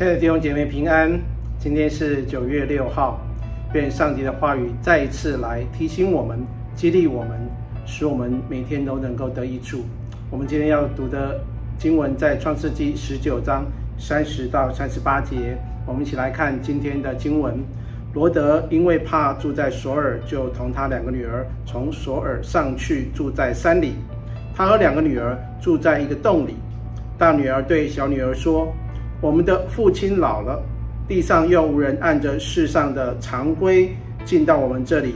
亲爱的弟兄姐妹平安，今天是九月六号，愿上帝的话语再一次来提醒我们、激励我们，使我们每天都能够得益处。我们今天要读的经文在创世记十九章三十到三十八节，我们一起来看今天的经文。罗德因为怕住在索尔，就同他两个女儿从索尔上去住在山里。他和两个女儿住在一个洞里。大女儿对小女儿说。我们的父亲老了，地上又无人按着世上的常规进到我们这里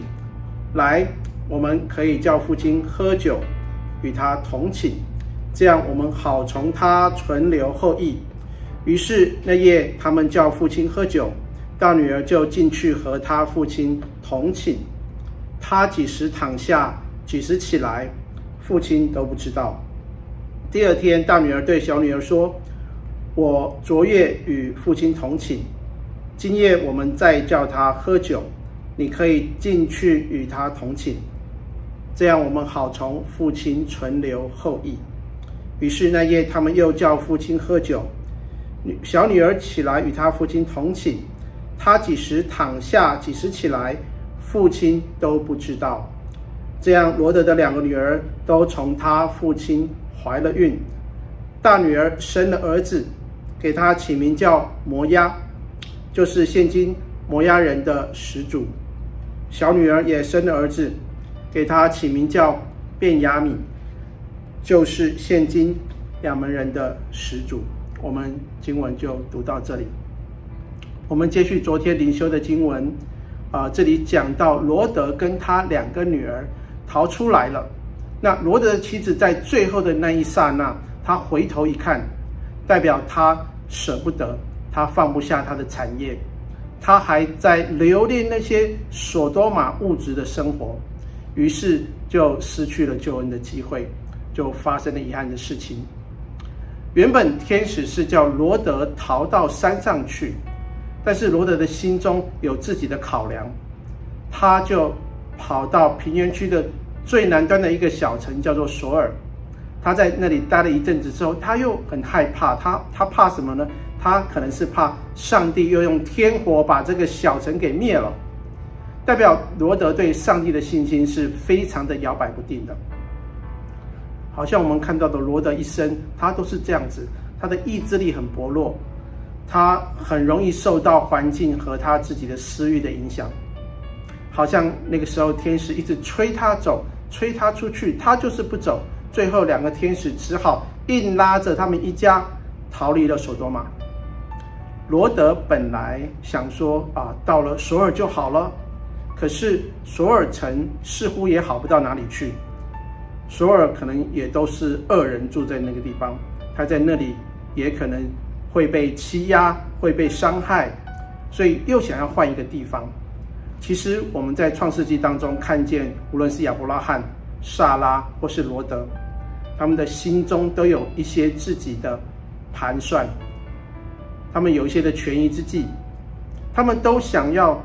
来，我们可以叫父亲喝酒，与他同寝，这样我们好从他存留后裔。于是那夜，他们叫父亲喝酒，大女儿就进去和他父亲同寝。他几时躺下，几时起来，父亲都不知道。第二天，大女儿对小女儿说。我昨夜与父亲同寝，今夜我们再叫他喝酒，你可以进去与他同寝，这样我们好从父亲存留后裔。于是那夜他们又叫父亲喝酒，女小女儿起来与他父亲同寝，他几时躺下，几时起来，父亲都不知道。这样罗德的两个女儿都从他父亲怀了孕，大女儿生了儿子。给他起名叫摩押，就是现今摩押人的始祖。小女儿也生了儿子，给他起名叫便雅悯，就是现今亚门人的始祖。我们经文就读到这里。我们接续昨天灵修的经文，啊、呃，这里讲到罗德跟他两个女儿逃出来了。那罗德的妻子在最后的那一刹那，他回头一看，代表他。舍不得，他放不下他的产业，他还在留恋那些所多玛物质的生活，于是就失去了救恩的机会，就发生了遗憾的事情。原本天使是叫罗德逃到山上去，但是罗德的心中有自己的考量，他就跑到平原区的最南端的一个小城，叫做索尔。他在那里待了一阵子之后，他又很害怕。他他怕什么呢？他可能是怕上帝又用天火把这个小城给灭了。代表罗德对上帝的信心是非常的摇摆不定的。好像我们看到的罗德一生，他都是这样子，他的意志力很薄弱，他很容易受到环境和他自己的私欲的影响。好像那个时候天使一直催他走，催他出去，他就是不走。最后，两个天使只好硬拉着他们一家逃离了索多玛。罗德本来想说啊，到了索尔就好了，可是索尔城似乎也好不到哪里去。索尔可能也都是恶人住在那个地方，他在那里也可能会被欺压，会被伤害，所以又想要换一个地方。其实我们在创世纪当中看见，无论是亚伯拉罕、萨拉或是罗德。他们的心中都有一些自己的盘算，他们有一些的权宜之计，他们都想要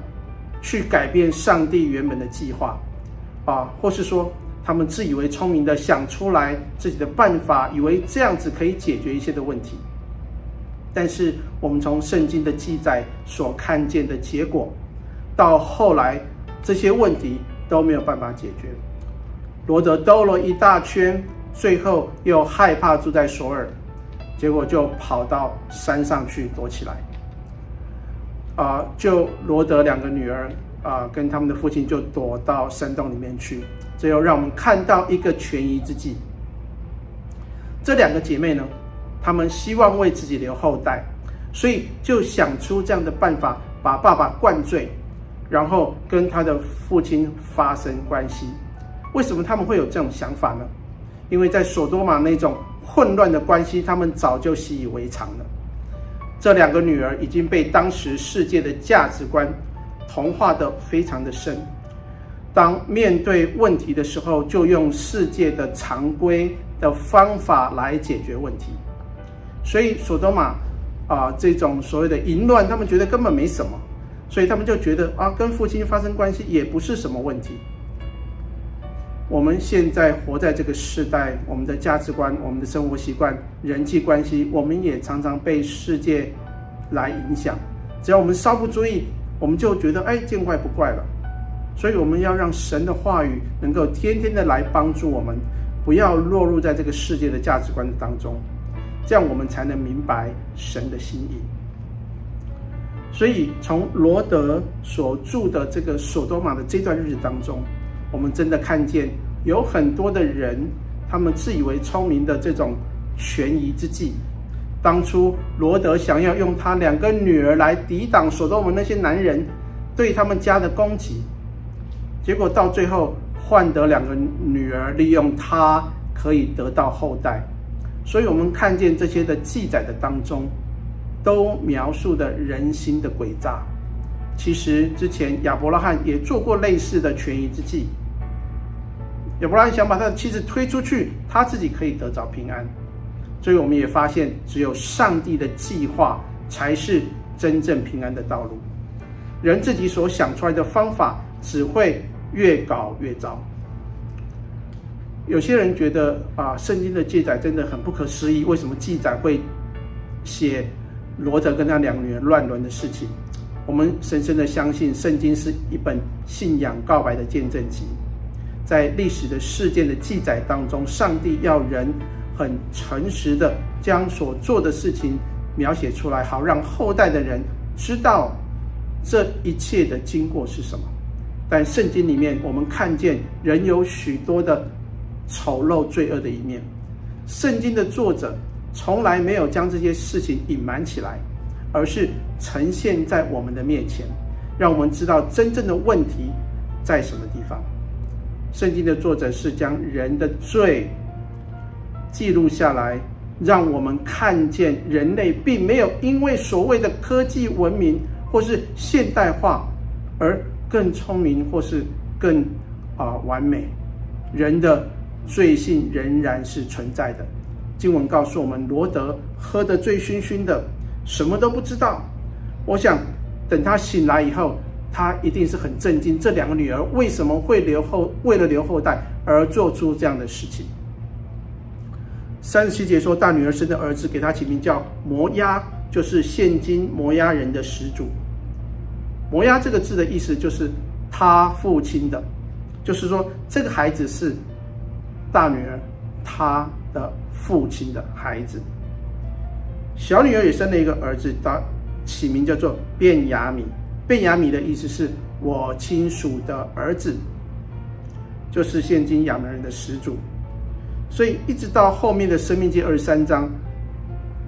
去改变上帝原本的计划，啊，或是说他们自以为聪明的想出来自己的办法，以为这样子可以解决一些的问题。但是我们从圣经的记载所看见的结果，到后来这些问题都没有办法解决。罗德兜了一大圈。最后又害怕住在首尔，结果就跑到山上去躲起来。啊、就罗德两个女儿啊、跟他们的父亲就躲到山洞里面去。这又让我们看到一个权宜之计。这两个姐妹呢，她们希望为自己留后代，所以就想出这样的办法，把爸爸灌醉，然后跟他的父亲发生关系。为什么他们会有这种想法呢？因为在索多玛那种混乱的关系，他们早就习以为常了。这两个女儿已经被当时世界的价值观同化得非常的深。当面对问题的时候，就用世界的常规的方法来解决问题。所以索多玛啊，这种所谓的淫乱，他们觉得根本没什么，所以他们就觉得啊，跟父亲发生关系也不是什么问题。我们现在活在这个时代，我们的价值观、我们的生活习惯、人际关系，我们也常常被世界来影响。只要我们稍不注意，我们就觉得哎，见怪不怪了。所以我们要让神的话语能够天天的来帮助我们，不要落入在这个世界的价值观当中，这样我们才能明白神的心意。所以从罗德所住的这个所多玛的这段日子当中，我们真的看见有很多的人，他们自以为聪明的这种权宜之计。当初罗德想要用他两个女儿来抵挡所多门那些男人对他们家的攻击。结果到最后换得两个女儿，利用他可以得到后代，所以我们看见这些的记载的当中，都描述的人心的诡诈。其实之前亚伯拉罕也做过类似的权宜之计。亚伯拉罕想把他的妻子推出去，他自己可以得着平安。所以我们也发现，只有上帝的计划才是真正平安的道路。人自己所想出来的方法，只会。越搞越糟。有些人觉得啊，圣经的记载真的很不可思议，为什么记载会写罗德跟他两个女儿乱伦的事情？我们深深的相信，圣经是一本信仰告白的见证集，在历史的事件的记载当中，上帝要人很诚实的将所做的事情描写出来，好让后代的人知道这一切的经过是什么。但圣经里面，我们看见人有许多的丑陋罪恶的一面。圣经的作者从来没有将这些事情隐瞒起来，而是呈现在我们的面前，让我们知道真正的问题在什么地方。圣经的作者是将人的罪记录下来，让我们看见人类并没有因为所谓的科技文明或是现代化而。更聪明或是更啊、完美，人的罪性仍然是存在的。经文告诉我们，罗德喝得醉醺醺的，什么都不知道。我想等他醒来以后，他一定是很震惊，这两个女儿为什么会留后，为了留后代而做出这样的事情。三十七节说，大女儿生的儿子给他起名叫摩押，就是现今摩押人的始祖。摩押这个字的意思就是他父亲的，就是说这个孩子是大女儿他的父亲的孩子。小女儿也生了一个儿子，他起名叫做便雅悯。便雅米的意思是我亲属的儿子，就是现今亚门人的始祖。所以一直到后面的生命记二十三章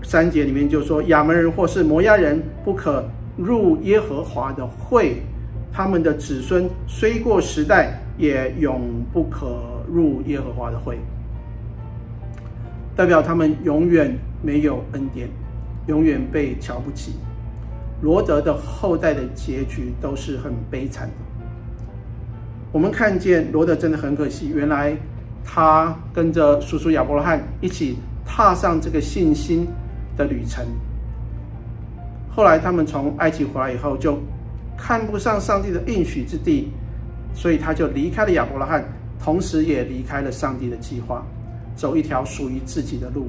三节里面就说，亚门人或是摩亚人不可。入耶和华的会，他们的子孙虽过时代，也永不可入耶和华的会。代表他们永远没有恩典，永远被瞧不起。罗德的后代的结局都是很悲惨的。我们看见罗德真的很可惜，原来他跟着叔叔亚伯拉罕一起踏上这个信心的旅程。后来他们从埃及回来以后，就看不上上帝的应许之地，所以他就离开了亚伯拉罕，同时也离开了上帝的计划，走一条属于自己的路。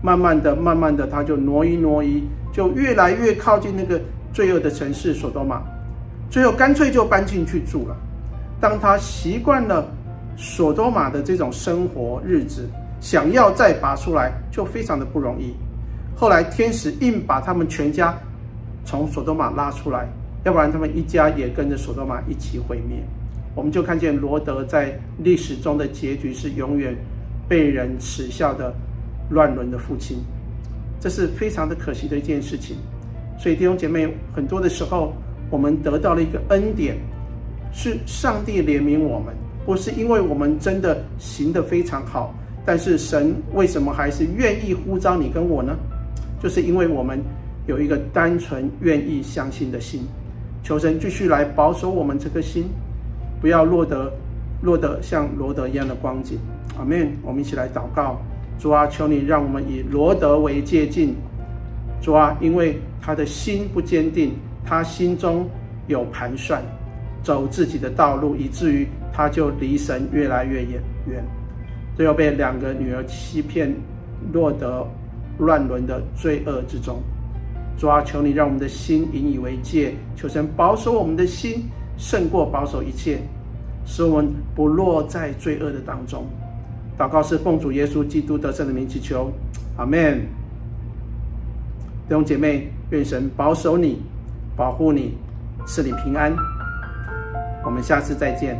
慢慢的、慢慢的，他就挪移、挪移，就越来越靠近那个罪恶的城市所多玛，最后干脆就搬进去住了。当他习惯了所多玛的这种生活日子，想要再拔出来，就非常的不容易。后来天使硬把他们全家从所多玛拉出来，要不然他们一家也跟着所多玛一起毁灭。我们就看见罗德在历史中的结局是永远被人耻笑的乱伦的父亲，这是非常的可惜的一件事情。所以弟兄姐妹，很多的时候我们得到了一个恩典，是上帝怜悯我们，不是因为我们真的行得非常好，但是神为什么还是愿意呼召你跟我呢？就是因为我们有一个单纯愿意相信的心，求神继续来保守我们这颗心，不要落得落得像罗德一样的光景。阿门。我们一起来祷告，主啊，求你让我们以罗德为借镜。主啊，因为他的心不坚定，他心中有盘算，走自己的道路，以至于他就离神越来越远远，最后被两个女儿欺骗，落得。乱伦的罪恶之中，主啊，求你让我们的心引以为戒，求神保守我们的心，胜过保守一切，使我们不落在罪恶的当中。祷告是奉主耶稣基督得胜的名祈求，阿门。弟兄姐妹，愿神保守你，保护你，赐你平安。我们下次再见。